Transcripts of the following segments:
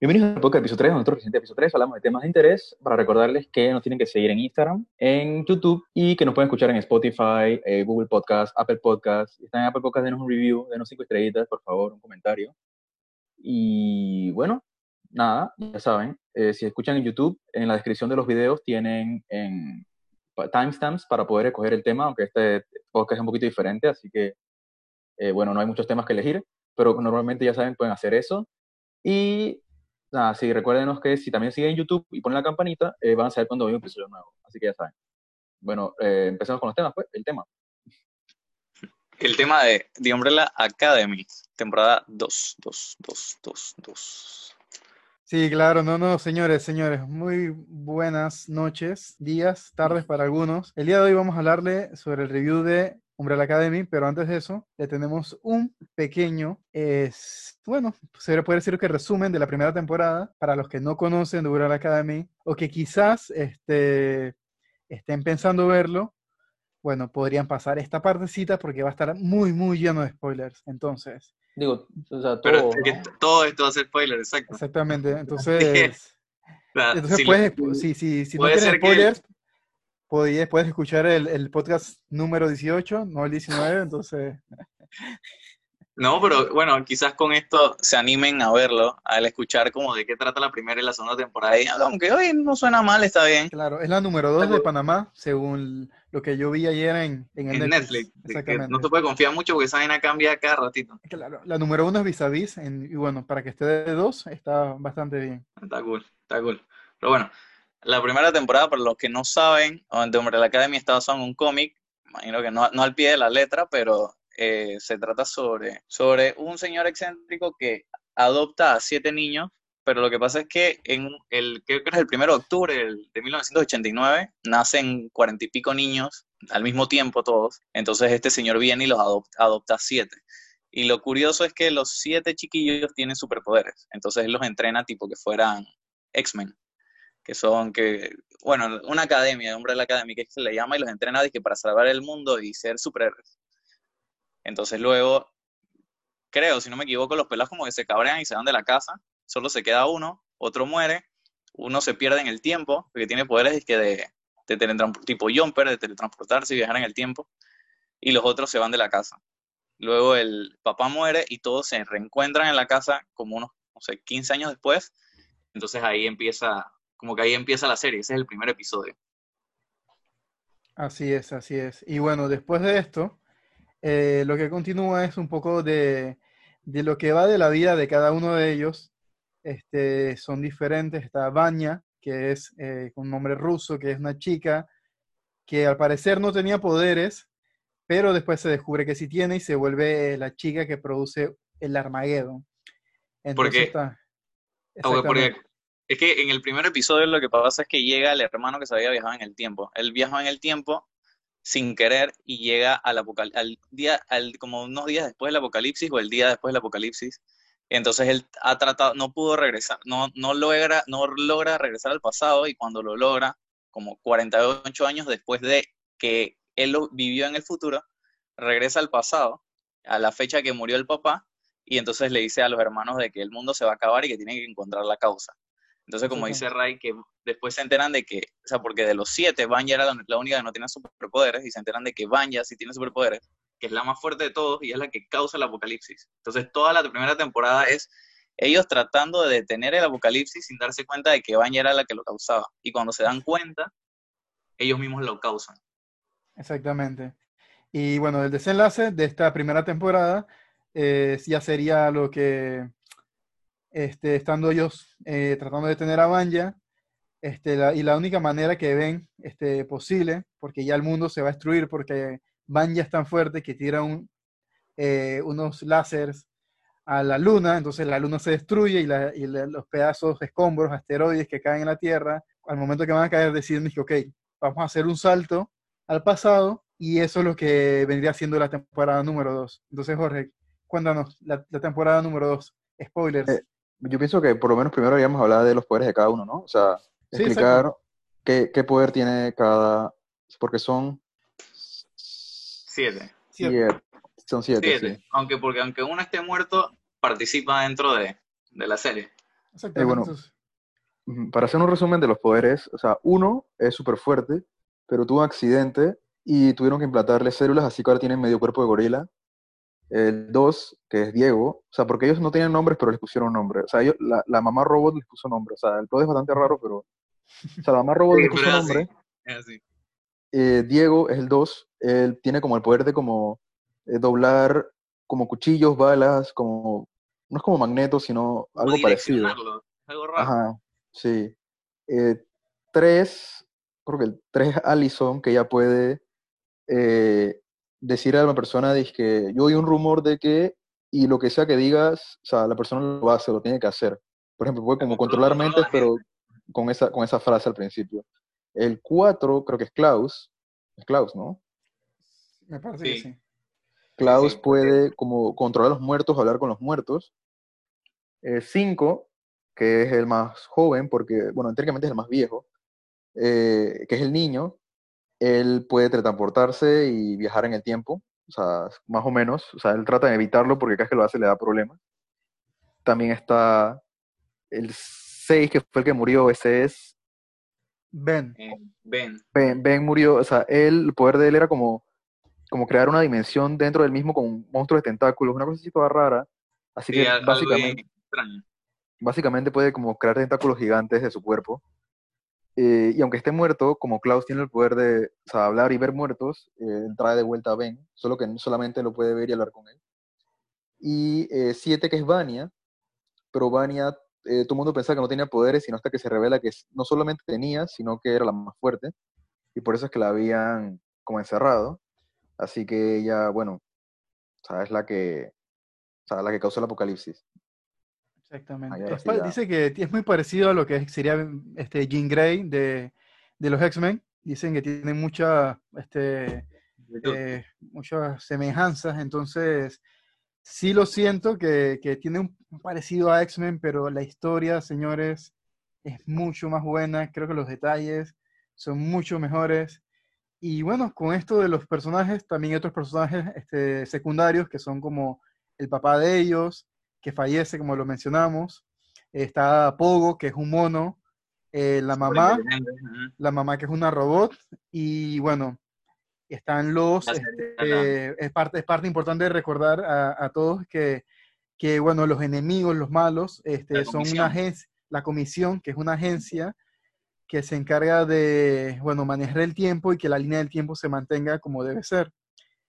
Bienvenidos al podcast episodio 3, nuestro reciente episodio 3. Hablamos de temas de interés para recordarles que nos tienen que seguir en Instagram, en YouTube y que nos pueden escuchar en Spotify, eh, Google Podcast, Apple Podcast. Si están en Apple Podcast, denos un review, denos cinco estrellitas, por favor, un comentario. Y bueno, nada, ya saben, eh, si escuchan en YouTube, en la descripción de los videos tienen en timestamps para poder escoger el tema, aunque este podcast es un poquito diferente, así que, eh, bueno, no hay muchos temas que elegir, pero normalmente ya saben, pueden hacer eso. Y nada, sí, recuérdenos que si también siguen en YouTube y ponen la campanita, eh, van a saber cuando hay un episodio nuevo. Así que ya saben. Bueno, empecemos con los temas, pues, el tema. El tema de The Umbrella Academy, temporada 2, 2, 2, 2, 2. Sí, claro, no, no, señores, señores, muy buenas noches, días, tardes para algunos. El día de hoy vamos a hablarle sobre el review de Umbrella Academy, pero antes de eso, le tenemos un pequeño, es, bueno, se puede decir que resumen de la primera temporada para los que no conocen de Umbrella Academy o que quizás este, estén pensando verlo. Bueno, podrían pasar esta partecita porque va a estar muy, muy lleno de spoilers. Entonces, Digo, o sea, todo, Pero es que ¿no? todo esto va a ser spoiler, exacto. exactamente. Entonces, entonces si puedes, lo- si, si, si no puede tienes ser que- spoilers, puedes, puedes escuchar el, el podcast número 18, no el 19. Entonces, No, pero bueno, quizás con esto se animen a verlo, al escuchar como de qué trata la primera y la segunda temporada. Y aunque hoy no suena mal, está bien. claro, es la número 2 de Panamá, según lo que yo vi ayer en, en, Netflix, de Exactamente. no te puede confiar mucho porque esa vaina cambia cada ratito. Claro, la número uno es vis a vis, en- y bueno, para que esté de dos, está bastante bien. Está cool, está cool. Pero bueno, la primera temporada, para los que no saben, The Umbrella Academy está basado en un cómic, imagino que no, no al pie de la letra, pero eh, se trata sobre, sobre un señor excéntrico que adopta a siete niños, pero lo que pasa es que en el, creo que es el 1 de octubre de 1989, nacen cuarenta y pico niños al mismo tiempo todos, entonces este señor viene y los adopta, adopta siete. Y lo curioso es que los siete chiquillos tienen superpoderes, entonces él los entrena tipo que fueran X-Men, que son que, bueno, una academia, Umbrella Academy que se le llama y los entrena dizque, para salvar el mundo y ser superhéroes. Entonces luego, creo, si no me equivoco, los pelados como que se cabrean y se van de la casa, solo se queda uno, otro muere, uno se pierde en el tiempo, porque tiene poderes dizque, de, de teletran- tipo jumper, de teletransportarse y viajar en el tiempo, y los otros se van de la casa. Luego el papá muere y todos se reencuentran en la casa como unos, no sé, 15 años después. Entonces ahí empieza, como que ahí empieza la serie, ese es el primer episodio. Así es, así es. Y bueno, después de esto, eh, lo que continúa es un poco de, de lo que va de la vida de cada uno de ellos. Este, son diferentes. Está Vanya, que es eh, un nombre ruso, que es una chica que al parecer no tenía poderes, pero después se descubre que sí tiene y se vuelve la chica que produce el Armageddon. Entonces Porque- está- Ah, porque es que en el primer episodio lo que pasa es que llega el hermano que se había viajado en el tiempo. Él viajó en el tiempo sin querer y llega al, al día, al, como unos días después del apocalipsis o el día después del apocalipsis. Entonces él ha tratado, no pudo regresar, no, no, logra, no logra regresar al pasado y cuando lo logra, como 48 años después de que él lo vivió en el futuro, regresa al pasado, a la fecha que murió el papá, y entonces le dice a los hermanos de que el mundo se va a acabar y que tienen que encontrar la causa. Entonces, como dice Ray, que después se enteran de que, o sea, porque de los siete, Vanya era la, la única que no tenía superpoderes, y se enteran de que Vanya sí tiene superpoderes, que es la más fuerte de todos y es la que causa el apocalipsis. Entonces, toda la primera temporada es ellos tratando de detener el apocalipsis sin darse cuenta de que Vanya era la que lo causaba. Y cuando se dan cuenta, ellos mismos lo causan. Exactamente. Y bueno, el desenlace de esta primera temporada eh, ya sería lo que, este, estando ellos eh, tratando de detener a Vanya, este, y la única manera que ven este, posible, porque ya el mundo se va a destruir, porque Vanya es tan fuerte que tira un, eh, unos láseres a la luna, entonces la luna se destruye y, la- y los pedazos, escombros, asteroides que caen en la Tierra, al momento que van a caer deciden, ok, vamos a hacer un salto al pasado y eso es lo que vendría siendo la temporada número 2. Entonces, Jorge, cuéntanos, la, la temporada número 2, spoilers. Eh, yo pienso que por lo menos primero habíamos hablado de los poderes de cada uno, ¿no? O sea, Sí, explicar qué, qué poder tiene cada, porque son Siete. Siete. son siete, Siete. sí. Aunque porque aunque uno esté muerto, participa dentro de, de la serie. Exactamente. Eh, bueno, Para hacer un resumen de los poderes, o sea, uno es súper fuerte, pero tuvo un accidente y tuvieron que implantarle células, así que ahora tienen medio cuerpo de gorila. El dos, que es Diego, o sea, porque ellos no tenían nombres, pero les pusieron nombre. O sea, ellos- la, la mamá robot les puso nombre. O sea, el plot es bastante raro, pero... O sea, la mamá robot les puso nombre. Es así. Eh, Diego es el 2, él tiene como el poder de como eh, doblar como cuchillos, balas, como... No es como magneto, sino algo parecido. Algo raro. Ajá, sí. Eh, tres, creo que el tres es Allison, que ella puede eh, decir a una persona, que yo oí un rumor de que, y lo que sea que digas, o sea, la persona lo hace, lo tiene que hacer. Por ejemplo, puede como Controla- controlar controla mentes, la pero con esa, con esa frase al principio. El cuatro, creo que es Klaus, es Klaus, ¿no? me parece que sí. sí. Klaus sí, puede como controlar a los muertos, hablar con los muertos. Eh, cinco, que es el más joven, porque, bueno, técnicamente es el más viejo, eh, que es el niño, él puede teletransportarse y viajar en el tiempo, o sea, más o menos, o sea, él trata de evitarlo porque cada vez que lo hace le da problemas. También está el 6, que fue el que murió, ese es Ben. Eh, Ben. Ben, Ben murió, o sea, él, el poder de él era como, como crear una dimensión dentro del mismo con monstruos de tentáculos, una cosa así toda rara. Así Sí, que básicamente, básicamente puede como crear tentáculos gigantes de su cuerpo. Eh, y aunque esté muerto, como Klaus tiene el poder de hablar y ver muertos, eh, trae de vuelta a Ben, solo que solamente lo puede ver y hablar con él. Y eh, siete, que es Vania, pero Vania, eh, todo el mundo pensaba que no tenía poderes, sino hasta que se revela que no solamente tenía, sino que era la más fuerte, y por eso es que la habían como encerrado. Así que ella, bueno, o es la que, o la que causó el apocalipsis. Exactamente. Es pa-. Dice que es muy parecido a lo que sería este Jean Grey de, de los X-Men. Dicen que tiene mucha, este, eh, muchas semejanzas, entonces sí lo siento que, que tiene un un parecido a X-Men, pero la historia, señores, es mucho más buena, creo que los detalles son mucho mejores. Y bueno, con esto de los personajes, también hay otros personajes este, secundarios que son como el papá de ellos, que fallece, como lo mencionamos. Está Pogo, que es un mono. eh, la mamá, la mamá que es una robot. Y bueno, están los... Este, es, parte, es parte importante de recordar a, a todos que, que, bueno, los enemigos, los malos, este, son una agencia, la comisión, que es una agencia que se encarga de, bueno, manejar el tiempo y que la línea del tiempo se mantenga como debe ser.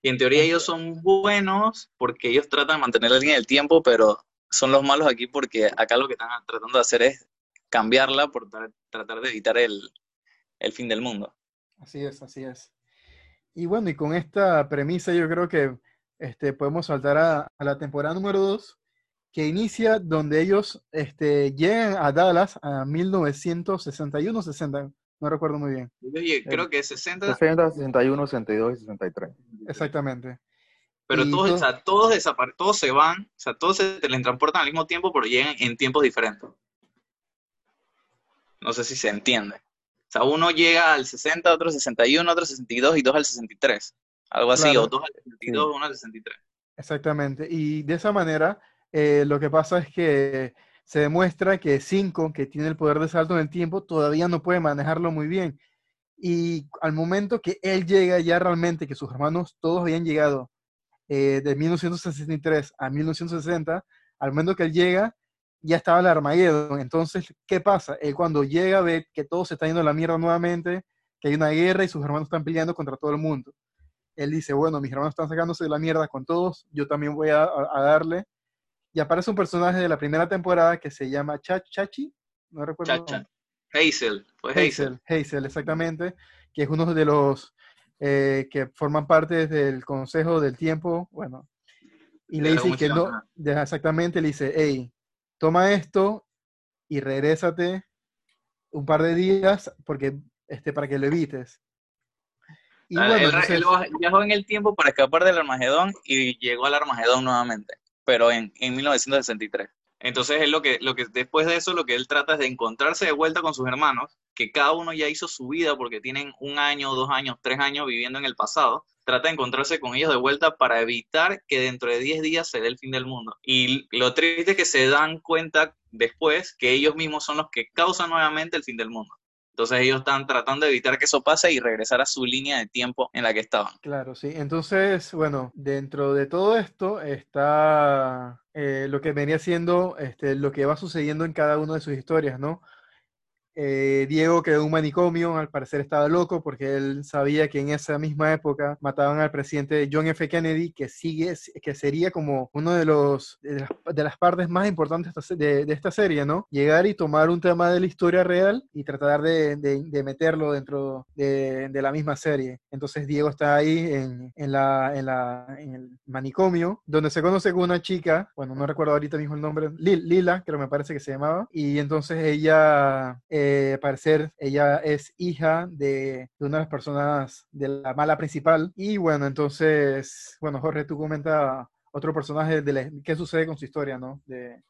Y en teoría ellos son buenos porque ellos tratan de mantener la línea del tiempo, pero son los malos aquí porque acá lo que están tratando de hacer es cambiarla por tra- tratar de evitar el, el fin del mundo. Así es, así es. Y bueno, y con esta premisa yo creo que este, podemos saltar a, a la temporada número 2, que inicia donde ellos este, llegan a Dallas a 1961-60, no recuerdo muy bien. Oye, creo que 60, 60, 61, 62 y 63. Exactamente. pero y todos, to- o sea, todos, desapare- todos se van, o sea, todos se teletransportan al mismo tiempo, pero llegan en tiempos diferentes. No sé si se entiende. O sea, uno llega al 60, otro al 61, otro al 62 y dos al 63. Algo así, Claro. o dos al 62, uno al 63. Exactamente. Y de esa manera, eh, lo que pasa es que se demuestra que Cinco, que tiene el poder de salto en el tiempo, todavía no puede manejarlo muy bien. Y al momento que él llega ya realmente, que sus hermanos todos habían llegado eh, de 1963 a 1960, al momento que él llega, ya estaba el Armageddon. Entonces, ¿qué pasa? Él cuando llega ve que todo se está yendo a la mierda nuevamente, que hay una guerra y sus hermanos están peleando contra todo el mundo él dice, bueno, mis hermanos están sacándose de la mierda con todos, yo también voy a darle. Y aparece un personaje de la primera temporada que se llama Cha- Chachi, no recuerdo. Chacha. Hazel, fue Hazel. Hazel, exactamente, que es uno de los eh, que forman parte del Consejo del Tiempo, bueno, y le dice que no, exactamente, le dice, hey, toma esto y regrésate un par de días porque, este, para que lo evites. Y bueno, él, entonces- él viajó en el tiempo para escapar del Armagedón y llegó al Armagedón nuevamente, pero en, en 1963. Entonces él lo que, lo que después de eso lo que él trata es de encontrarse de vuelta con sus hermanos, que cada uno ya hizo su vida porque tienen un año, dos años, tres años viviendo en el pasado. Trata de encontrarse con ellos de vuelta para evitar que dentro de diez días se dé el fin del mundo. Y lo triste es que se dan cuenta después que ellos mismos son los que causan nuevamente el fin del mundo. Entonces ellos están tratando de evitar que eso pase y regresar a su línea de tiempo en la que estaban. Claro, sí. Entonces, bueno, dentro de todo esto está eh, lo que venía siendo este, lo que va sucediendo en cada una de sus historias, ¿no? Eh, Diego quedó en un manicomio, al parecer estaba loco porque él sabía que en esa misma época mataban al presidente John F. Kennedy, que sigue, que sería como uno de los de las, partes más importantes de, esta serie, ¿no? Llegar y tomar un tema de la historia real y tratar de, meterlo dentro de, la misma serie. Entonces Diego está ahí en, la, en, el manicomio, donde se conoce con una chica, bueno, no recuerdo ahorita mismo el nombre, Lila, creo me parece que se llamaba, y entonces ella... eh, parecer ella es hija de, una de las personas de la mala principal. Y bueno, entonces, bueno, Jorge, tú comenta otro personaje de qué sucede con su historia, ¿no? De,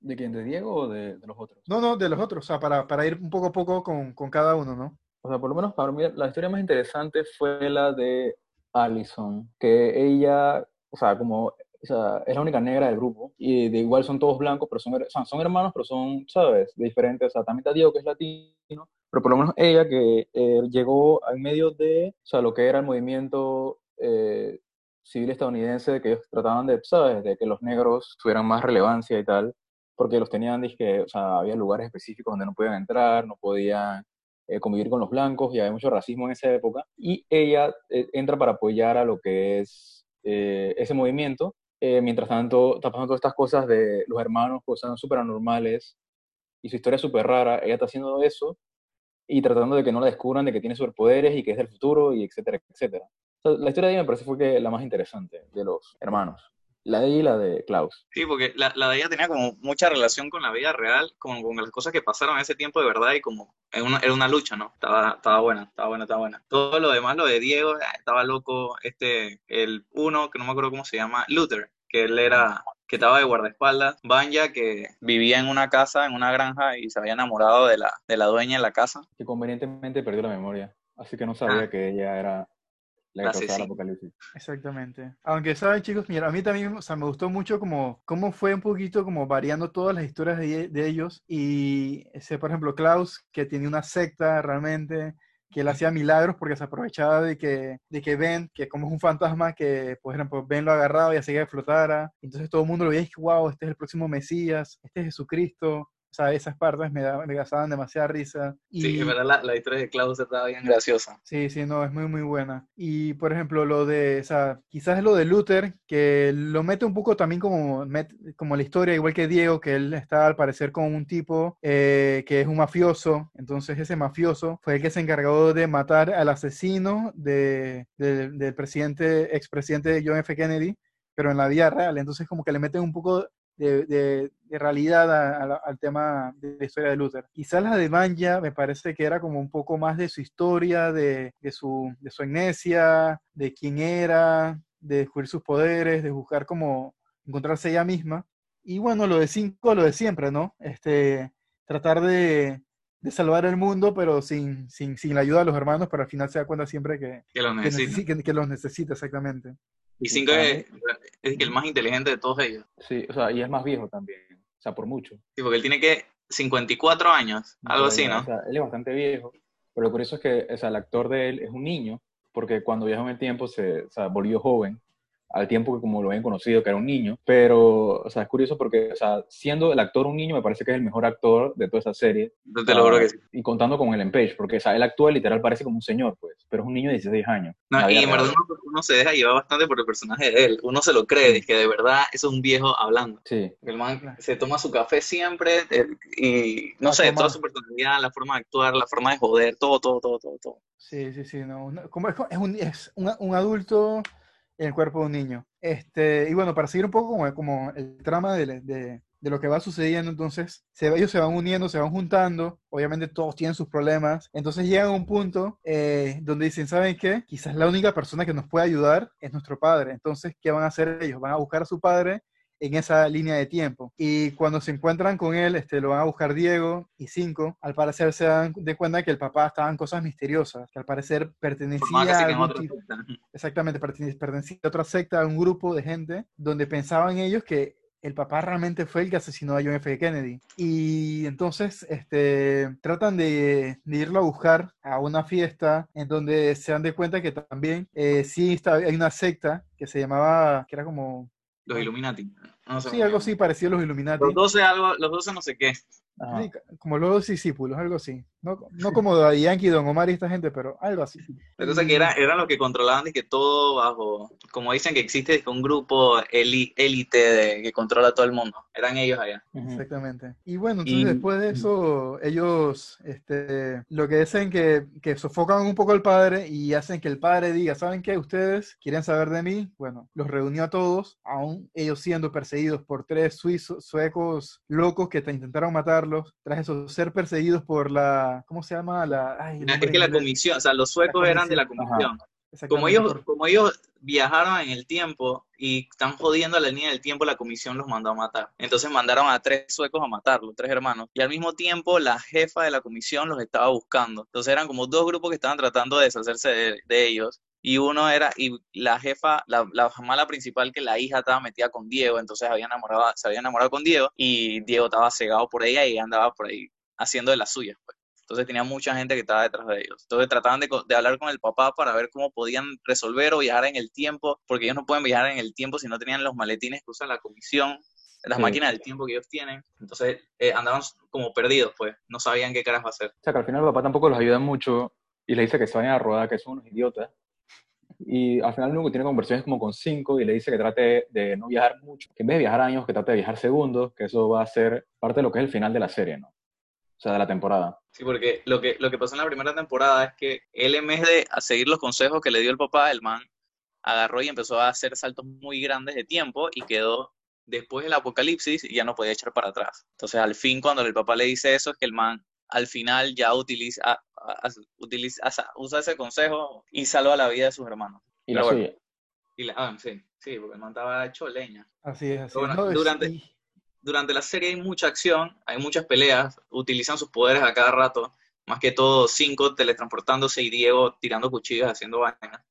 ¿De quién? ¿De Diego o de, los otros? No, no, de los otros, o sea, para, para ir un poco a poco con, con, cada uno, ¿no? O sea, por lo menos para mí la historia más interesante fue la de Allison, que ella, o sea, como o sea, es la única negra del grupo, y de igual son todos blancos, pero son, son hermanos, pero son, ¿sabes?, de diferentes, o sea, también está Diego, que es latino, pero por lo menos ella, que eh, llegó en medio de, o sea, lo que era el movimiento eh, civil estadounidense, que ellos trataban de, ¿sabes?, de que los negros tuvieran más relevancia y tal, porque los tenían, dije, o sea, había lugares específicos donde no podían entrar, no podían eh, convivir con los blancos, y había mucho racismo en esa época, y ella entra para apoyar a lo que es ese movimiento, eh, mientras tanto, está pasando todas estas cosas de los hermanos, cosas súper anormales, y su historia súper rara. Ella está haciendo eso y tratando de que no la descubran de que tiene superpoderes y que es del futuro, y etcétera, etcétera. la historia de ella me parece fue la más interesante de los hermanos. La de ella y la de Klaus. Sí, porque la, la, de ella tenía como mucha relación con la vida real, con, con las cosas que pasaron en ese tiempo de verdad y como era una, era una lucha, ¿no? Estaba, estaba buena, estaba buena, estaba buena. Todo lo demás, lo de Diego, eh, estaba loco, este, el uno, que no me acuerdo cómo se llama, Luther, que él era, que estaba de guardaespaldas. Banya, que vivía en una casa, en una granja y se había enamorado de la, de la dueña en la casa. Que convenientemente perdió la memoria, así que no sabía ah. que ella era la apocalipsis. Exactamente. Aunque saben, chicos, mira, a mí también, o sea, me gustó mucho como cómo fue un poquito como variando todas las historias de, de ellos. Y ese, por ejemplo, Klaus, que tiene una secta realmente, que él hacía milagros porque se aprovechaba de que, de que Ben, que como es un fantasma, que por ejemplo Ben lo agarraba y hacía que flotara. Entonces todo el mundo lo veía y que, wow, este es el próximo Mesías, este es Jesucristo. O sea, esas partes me, da, me gastaban demasiada risa. Y, sí, verdad, la, la, historia de Klaus estaba bien graciosa. Sí, sí, no, es muy, muy buena. Y, por ejemplo, lo de, o sea, quizás lo de Luther, que lo mete un poco también como, como la historia, igual que Diego, que él está al parecer con un tipo eh, que es un mafioso. Entonces, ese mafioso fue el que se encargó de matar al asesino de, del presidente, expresidente John F. Kennedy pero en la vida real. Entonces, como que le meten un poco de, realidad al tema de la historia de Luther. Quizás la de Banja me parece que era como un poco más de su historia, de, su, de su amnesia, de quién era, de descubrir sus poderes, de buscar como encontrarse ella misma. Y bueno, lo de cinco, lo de siempre, ¿no? Este, tratar de, salvar el mundo, pero sin, sin, sin, la ayuda de los hermanos, pero al final se da cuenta siempre que, que, los necesita. que los necesita, exactamente. Y cinco es, el más inteligente de todos ellos. Sí, o sea, y es más viejo también, o sea, por mucho. Sí, porque él tiene que 54 años, algo así, ¿no? O sea, él es bastante viejo, pero lo curioso es que o sea, el actor de él es un niño, porque cuando viajó en el tiempo se o sea, volvió joven al tiempo que como lo habían conocido, que era un niño. Pero, o sea, es curioso porque, o sea, siendo el actor un niño, me parece que es el mejor actor de toda esa serie. te lo juro que sí. Y contando con el Page, porque, o sea, él actúa literal, parece como un señor, pues, pero es un niño de 16 años. No, y en verdad uno, se deja llevar bastante por el personaje de él. Uno se lo cree, es que de verdad es un viejo hablando. Sí. El man se toma su café siempre y, no sé, toda su personalidad, la forma de actuar, la forma de joder, todo, todo, todo, todo. todo. Sí, sí, sí, no. como es, es, un, es un adulto en el cuerpo de un niño. Este, y bueno, para seguir un poco como, el trama de, de, de, lo que va sucediendo, entonces se, ellos se van uniendo, se van juntando, obviamente todos tienen sus problemas, entonces llegan a un punto eh, donde dicen, ¿saben qué? Quizás la única persona que nos puede ayudar es nuestro padre, entonces, ¿qué van a hacer ellos? Van a buscar a su padre en esa línea de tiempo. Y cuando se encuentran con él, este, lo van a buscar Diego y Cinco. Al parecer se dan de cuenta que el papá estaba en cosas misteriosas, que al parecer pertenecía a algún tipo- Exactamente, pertene- pertenecía a otra secta, a un grupo de gente donde pensaban ellos que el papá realmente fue el que asesinó a John F. Kennedy. Y entonces este, tratan de, de irlo a buscar a una fiesta en donde se dan de cuenta que también eh, sí está, hay una secta que se llamaba, que era como, Los Illuminati. No sé sí, algo así parecido a los Illuminati. Los 12 algo, los 12 no sé qué. Sí, como los discípulos, algo así. No, no como Daddy Yankee, Don Omar y esta gente, pero algo así. La cosa que era, eran los que controlaban de que todo bajo, como dicen que existe dizque un grupo élite de, que controla a todo el mundo. Eran ellos allá. Exactamente. Y bueno, entonces Y- después de eso, ellos este, lo que hacen que, que sofocan un poco al padre y hacen que el padre diga, ¿saben qué? Ustedes quieren saber de mí. Bueno, los reunió a todos, aún ellos siendo perseguidos por tres suizos, suecos locos que te intentaron matarlos, tras eso ser perseguidos por la, ¿cómo se llama? La, ay, Es nombre que la comisión, o sea, los suecos eran de la comisión. Como ellos, como ellos viajaron en el tiempo y están jodiendo a la línea del tiempo, la comisión los mandó a matar. Entonces mandaron a tres suecos a matarlos, tres hermanos. Y al mismo tiempo la jefa de la comisión los estaba buscando. Entonces eran como dos grupos que estaban tratando de deshacerse de, de ellos. Y uno era, y la jefa, la, la mala principal, que la hija estaba metida con Diego, entonces había enamorado, se había enamorado con Diego y Diego estaba cegado por ella y andaba por ahí haciendo de las suyas. Pues. Entonces tenía mucha gente que estaba detrás de ellos. Entonces trataban de, de hablar con el papá para ver cómo podían resolver o viajar en el tiempo, porque ellos no pueden viajar en el tiempo si no tenían los maletines que usa la comisión, las Sí. máquinas del tiempo que ellos tienen. Entonces eh, andaban como perdidos, pues, no sabían qué caras hacer. O sea, que al final el papá tampoco los ayuda mucho y le dice que se vayan a rodar, que son unos idiotas. Y al final que tiene conversaciones como con cinco y le dice que trate de no viajar mucho, que en vez de viajar años, que trate de viajar segundos, que eso va a ser parte de lo que es el final de la serie, ¿no? O sea, de la temporada. Sí, porque lo que, lo que pasó en la primera temporada es que él en vez de seguir los consejos que le dio el papá, el man agarró y empezó a hacer saltos muy grandes de tiempo y quedó después del apocalipsis y ya no podía echar para atrás. Entonces al fin cuando el papá le dice eso es que el man al final ya utiliza, utiliza a- usa ese consejo y salva la vida de sus hermanos. Y la bueno. suya. Y la- ah, sí, sí, porque el man estaba hecho leña. Así es, así Bueno. No, durante- durante la serie hay mucha acción, hay muchas peleas, utilizan sus poderes a cada rato, más que todo cinco teletransportándose y Diego tirando cuchillos, haciendo vainas.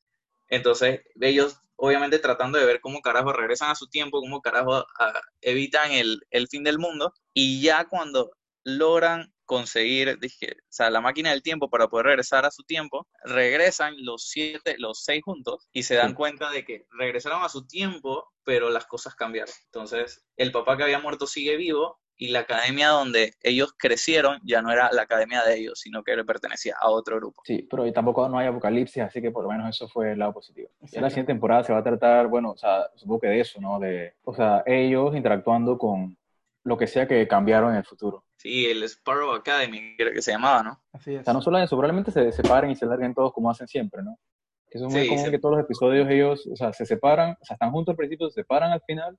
Entonces, ellos obviamente tratando de ver cómo carajo regresan a su tiempo, cómo carajo ah, evitan el, el fin del mundo, y ya cuando logran conseguir, dije, o sea, la máquina del tiempo para poder regresar a su tiempo, regresan los siete, los seis juntos y se dan cuenta de que regresaron a su tiempo, pero las cosas cambiaron. Entonces, el papá que había muerto sigue vivo y la academia donde ellos crecieron ya no era la academia de ellos, sino que le pertenecía a otro grupo. Sí, pero tampoco no hay apocalipsis, así que por lo menos eso fue el lado positivo. En la siguiente temporada se va a tratar, bueno, o sea, supongo que de eso, ¿no? De, o sea, ellos interactuando con lo que sea que cambiaron en el futuro. Sí, el Sparrow Academy, creo que se llamaba, ¿no? así es. O sea, no solo eso, probablemente se separen y se larguen todos como hacen siempre, ¿no? Que eso es muy Sí, común se- que todos los episodios ellos, o sea, se separan, o sea, están juntos al principio, se separan al final,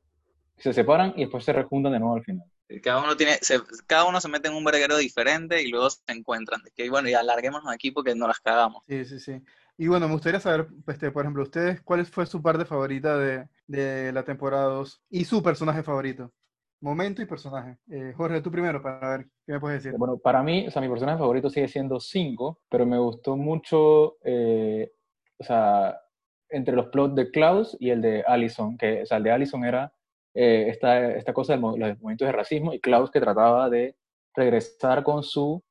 se separan y después se rejuntan de nuevo al final. Cada uno tiene, se- cada uno se mete en un verguero diferente y luego se encuentran. De que bueno, ya larguémonos aquí porque no las cagamos. Sí, sí, sí. Y bueno, me gustaría saber, este, por ejemplo, ustedes, ¿cuál fue su parte favorita de, de la temporada 2? Y su personaje favorito. Momento y personaje. Eh, Jorge, tú primero para ver qué me puedes decir. Bueno, para mí, o sea, mi personaje favorito sigue siendo 5, pero me gustó mucho, eh, o sea, entre los plots de Klaus y el de Allison, que, o sea, el de Allison era eh, esta, esta cosa de los movimientos de racismo y Klaus que trataba de regresar con su...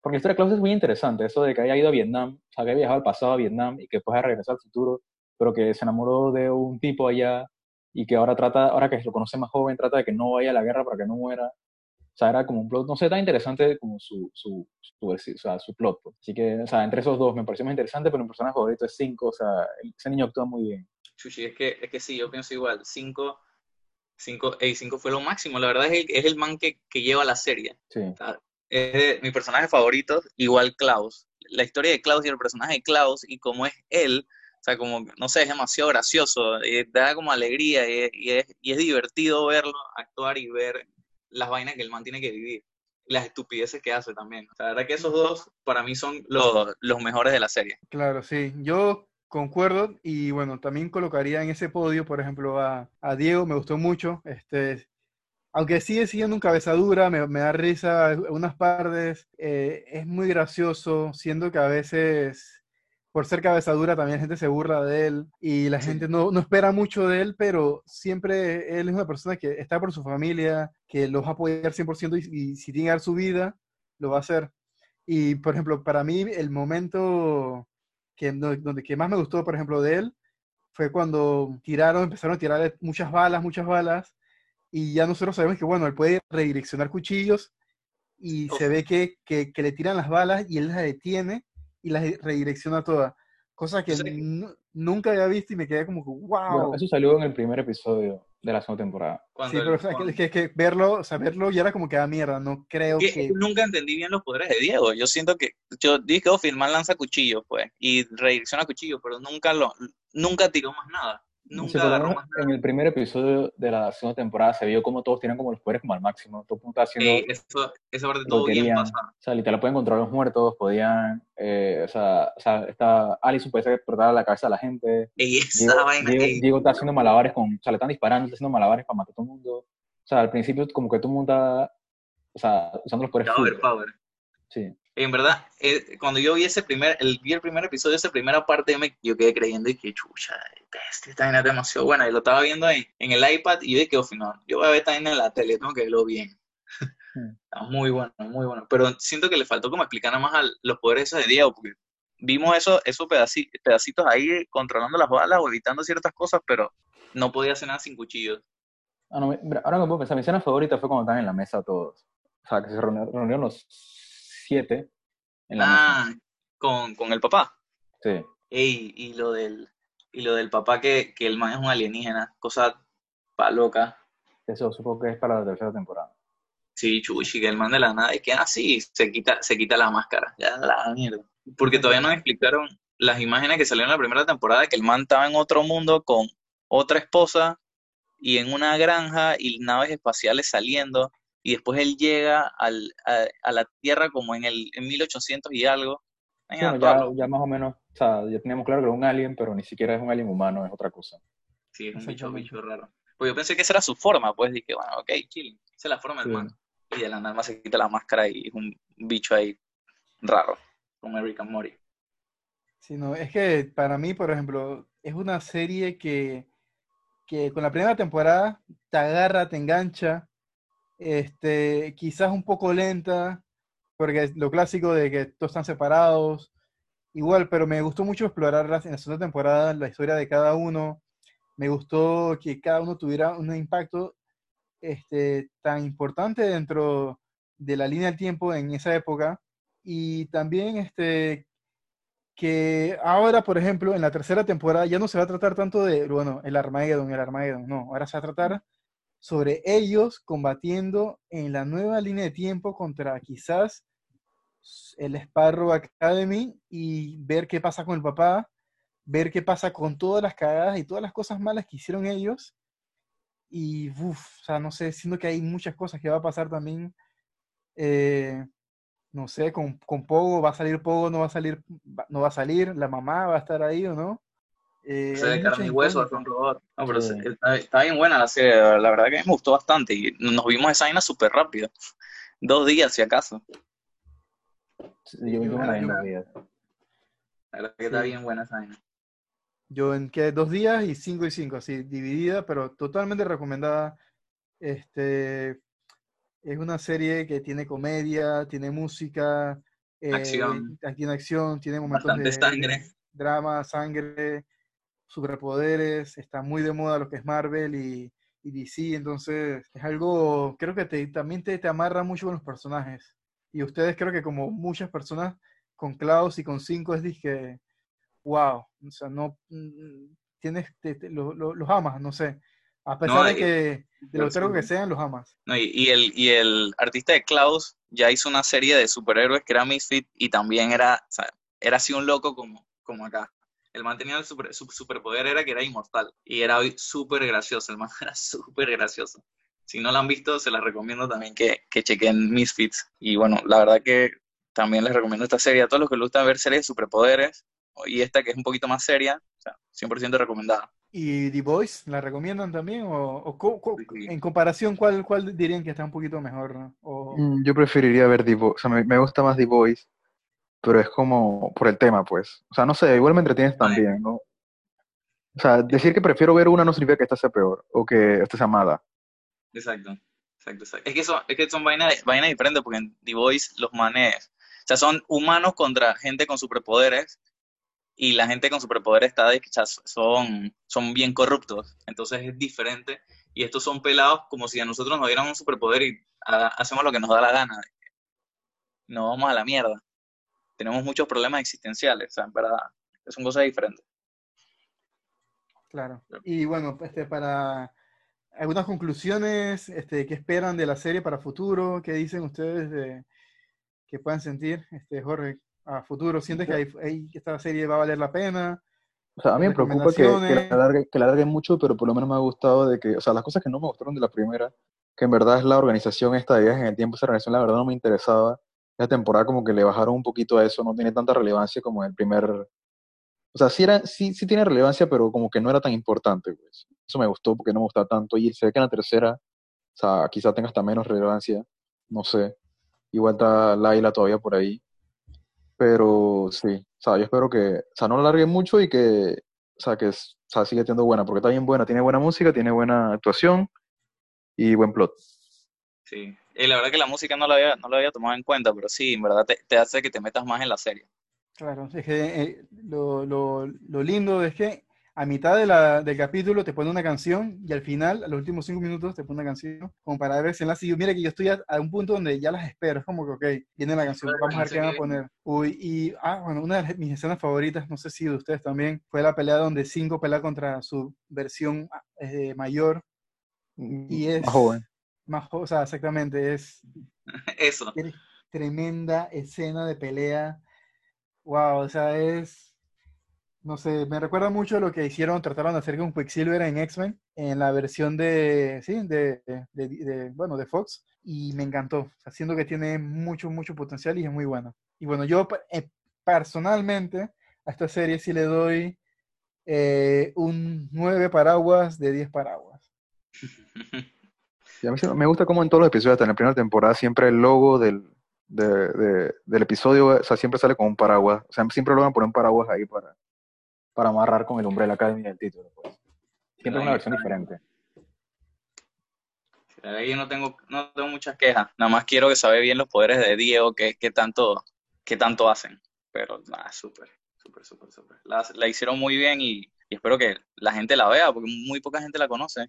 Porque la historia de Klaus es muy interesante, eso de que haya ido a Vietnam, o sea, que haya viajado al pasado a Vietnam y que después haya regresado al futuro, pero que se enamoró de un tipo allá y que ahora trata, ahora que lo conoce más joven, trata de que no vaya a la guerra para que no muera. O sea, era como un plot, no sé, tan interesante como su, su, su, o sea, su plot. pues. Así que, o sea, entre esos dos me pareció más interesante, pero mi personaje favorito es 5, o sea, ese niño actúa muy bien. Chuchi, es que, es que sí, yo pienso igual. 5 cinco, ey, cinco fue lo máximo. La verdad es el, es el man que, que lleva la serie. Sí. Es de mi personaje favorito, igual Klaus. La historia de Klaus y el personaje de Klaus y cómo es él, o sea, como, no sé, es demasiado gracioso, eh, da como alegría y, y es, y es divertido verlo actuar y ver las vainas que el man tiene que vivir. Y las estupideces que hace también. O sea, la verdad que esos dos para mí son los, los mejores de la serie. Claro, sí. Yo concuerdo y bueno, también colocaría en ese podio, por ejemplo, a, a Diego, me gustó mucho, este, aunque sigue siendo un cabezadura, me, me da risa unas partes, eh, es muy gracioso, siendo que a veces por ser cabezadura también la gente se burla de él y la gente no, no, espera mucho de él, pero siempre él es una persona que está por su familia, que los va a apoyar 100% y, y si tiene que dar su vida, lo va a hacer. Y, por ejemplo, para mí el momento que, donde, que más me gustó, por ejemplo, de él, fue cuando tiraron, empezaron a tirar muchas balas, muchas balas, y ya nosotros sabemos que, bueno, él puede redireccionar cuchillos y se ve que, que, que, le tiran las balas y él las detiene y las redirecciona todas. Cosa que nunca había visto y me quedé como, wow. eso salió en el primer episodio de la segunda temporada. sí, pero es que, que, verlo, saberlo ya era como que da mierda, no creo que... Nunca entendí bien los poderes de Diego, yo siento que, yo dije que oh, Filmar lanza cuchillos, pues, y redirecciona cuchillos, pero nunca lo, nunca tiró más nada. Nunca En el primer episodio de la segunda temporada se vio como todos tienen como los poderes como al máximo. Todo punto haciendo. Eh, eso, esa parte todo bien pasa. O sea, literal pueden controlar los muertos, podían. Eh, o sea, o sea está, Alison puede explotar la cabeza a la gente. Y esa vaina. Diego, está haciendo malabares con. O sea, le están disparando, está haciendo malabares para matar a todo el mundo. O sea, al principio, como que todo el mundo está. O sea, usando los poderes. Power, power. Sí en verdad, eh, cuando yo vi ese primer, el, vi el primer episodio esa primera parte, me, yo quedé creyendo y que chucha, bestia, esta vaina es demasiado buena. Y lo estaba viendo en, en el iPad y yo dije, oh, no, yo voy a ver esta vaina en la tele, tengo que verlo bien. Hmm. Está muy bueno, muy bueno. Pero siento que le faltó como explicar nada más a los poderes de Diego, porque vimos eso, esos pedacitos, pedacitos ahí controlando las balas o evitando ciertas cosas, pero no podía hacer nada sin cuchillos. Ah, no, ahora me puedo pensar, mi escena favorita fue cuando estaban en la mesa todos. O sea, que se reunieron los siete. En la ah, con, con, el papá. Sí. Ey, y lo del, y lo del papá que, que el man es un alienígena, cosa pa' loca. Eso supongo que es para la tercera temporada. Sí, chuchi, que el man de la nada es que así se quita, se quita la máscara. Ya la mierda. Porque todavía no explicaron las imágenes que salieron en la primera temporada que el man estaba en otro mundo con otra esposa y en una granja y naves espaciales saliendo y después él llega al, a, la Tierra como en el en 1800 y algo. ya, ya, más o menos, o sea, ya teníamos claro que era un alien, pero ni siquiera es un alien humano, es otra cosa. Sí, es un bicho, bicho raro. Pues yo pensé que esa era su forma, pues dije, bueno, ok, chill, esa es la forma del man. Y de la nada más se quita la máscara y es un bicho ahí raro, como Eric and Mori. Sí, no, es que para mí, por ejemplo, es una serie que, que con la primera temporada te agarra, te engancha, este, quizás un poco lenta, porque lo clásico de que todos están separados, igual, pero me gustó mucho explorar en la segunda temporada la historia de cada uno. Me gustó que cada uno tuviera un impacto este, tan importante dentro de la línea del tiempo en esa época. Y también este, que ahora, por ejemplo, en la tercera temporada ya no se va a tratar tanto de, bueno, el Armageddon, el Armageddon, no, ahora se va a tratar sobre ellos combatiendo en la nueva línea de tiempo contra quizás el Sparrow Academy y ver qué pasa con el papá, ver qué pasa con todas las cagadas y todas las cosas malas que hicieron ellos. Y, uff, o sea, no sé, siento que hay muchas cosas que va a pasar también. Eh, no sé, con, con Pogo, ¿va a salir Pogo? ¿No va a salir? ¿No va a salir? ¿La mamá va a estar ahí o no? Eh, de carne y hueso, un robot. No, pero está, bien buena la serie, la verdad que me gustó bastante y nos vimos esa vaina súper rápido. Dos días, si acaso. yo vi una dos días. La verdad que está bien buena esa vaina. Yo en que dos días y cinco y cinco, así dividida, pero totalmente recomendada. Este es una serie que tiene comedia, tiene música, eh, acción. tiene acción, tiene momentos de sangre. drama, sangre, superpoderes, está muy de moda lo que es Marvel y, y DC, entonces es algo, creo que te, también te, te, amarra mucho con los personajes. Y ustedes creo que como muchas personas con Klaus y con Cinco es dije, wow, o sea, no, mm, tienes, los amas, no sé. A pesar de que, de lo que sean, los amas. No, y, y, el, y el artista de Klaus ya hizo una serie de superhéroes que era Misfit y también era, o sea, era así un loco como, como acá el man tenía el super, su superpoder era que era inmortal y era súper gracioso, el man era súper gracioso. Si no lo han visto, se las recomiendo también que, que chequen Misfits. Y bueno, la verdad que también les recomiendo esta serie a todos los que les gusta ver series de superpoderes. y esta que es un poquito más seria, o sea, 100% recomendada. ¿Y The Voice la recomiendan también? ¿O, en comparación, ¿cuál, cuál dirían que está un poquito mejor? Mm, yo preferiría ver The Voice, o sea, me, gusta más The Voice, pero es como por el tema, pues. O sea, no sé, igual me entretienes también, ¿no? O sea, decir que prefiero ver una no significa que esta sea peor o que esta sea mala. Exacto, exacto, exacto. Es que son, es que son vainas, vainas diferentes porque en The Voice los manes, o sea, son humanos contra gente con superpoderes y la gente con superpoderes está de, son, son bien corruptos, entonces es diferente. Y estos son pelados como si a nosotros nos dieran un superpoder y hacemos lo que nos da la gana. No vamos a la mierda. Tenemos muchos problemas existenciales, o sea, en verdad, son cosas diferentes. Claro. Y bueno, este, para algunas conclusiones, este, ¿qué esperan de la serie para futuro? ¿Qué dicen ustedes de, que puedan sentir, este, Jorge? a futuro? ¿Sientes que, esta serie va a valer la pena? O sea, a mí me preocupa que, que, la alargue, que la mucho, pero por lo menos me ha gustado de que, o sea, las cosas que no me gustaron de la primera, que en verdad es la organización esta de viajes en el tiempo, esa organización la verdad no me interesaba. Esta temporada como que le bajaron un poquito a eso, no tiene tanta relevancia como el primer... O sea, sí, era, sí, sí tiene relevancia, pero como que no era tan importante, pues. Eso me gustó porque no me tanto. Y se ve que en la tercera, o sea, quizá tenga hasta menos relevancia, no sé. Igual está Laila todavía por ahí. Pero sí, o sea, yo espero que, o sea, no la alargue mucho y que, o sea, que o sea, sigue siendo buena, porque está bien buena, tiene buena música, tiene buena actuación y buen plot. Sí, y la verdad que la música no la había, no la había tomado en cuenta, pero sí, en verdad te, te hace que te metas más en la serie. Claro, es que eh, lo, lo, lo lindo es que a mitad de la, del capítulo te pone una canción y al final, a los últimos cinco minutos, te pone una canción como para ver si enlace. Y mira que yo estoy a, un punto donde ya las espero. Es como que, ok, viene la canción, vamos a ver qué van a poner. Uy, y, ah, bueno, una de mis escenas favoritas, no sé si de ustedes también, fue la pelea donde Cinco pelea contra su versión eh, mayor. Y es... Más joven. Más o sea, exactamente, es... Eso. Tremenda escena de pelea. Wow, o sea, es no sé, me recuerda mucho lo que hicieron, trataron de hacer con Quicksilver en X-Men, en la versión de, sí, de, de, bueno, de Fox, y me encantó, haciendo que tiene mucho, mucho potencial y es muy bueno. Y bueno, yo eh, personalmente a esta serie sí le doy eh, un 9 paraguas de 10 paraguas. a mí me gusta como en todos los episodios, hasta en la primera temporada, siempre el logo del, del episodio, o sea, siempre sale con un paraguas. O sea, siempre lo van a poner un paraguas ahí para, para amarrar con el Umbrella Academy del título. Pues. Siempre una versión diferente. Yo no tengo, no tengo muchas quejas, nada más quiero que sabe bien los poderes de Diego, que, tanto, que tanto hacen. Pero nada, súper, súper, súper, súper. La, hicieron muy bien y, espero que la gente la vea, porque muy poca gente la conoce.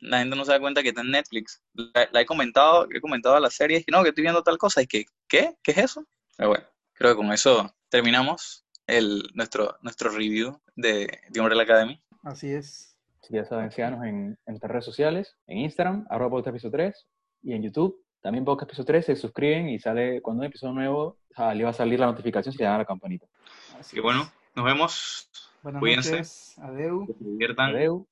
La gente no se da cuenta que está en Netflix. La, he comentado, he comentado a la serie, y no, que estoy viendo tal cosa, y que, ¿qué? ¿Qué es eso? Pero bueno, creo que con eso terminamos el, nuestro, nuestro review de, de Umbrella Academy. Así es. ya saben, síganos en, en nuestras redes sociales, en Instagram, arroba podcast 3, y en YouTube, también podcast piso 3, se suscriben y sale, cuando un episodio nuevo, le va a salir la notificación si le dan a la campanita. Así que bueno, nos vemos. Buenas Cuídense. noches. Adeu. Que se diviertan. Adeu.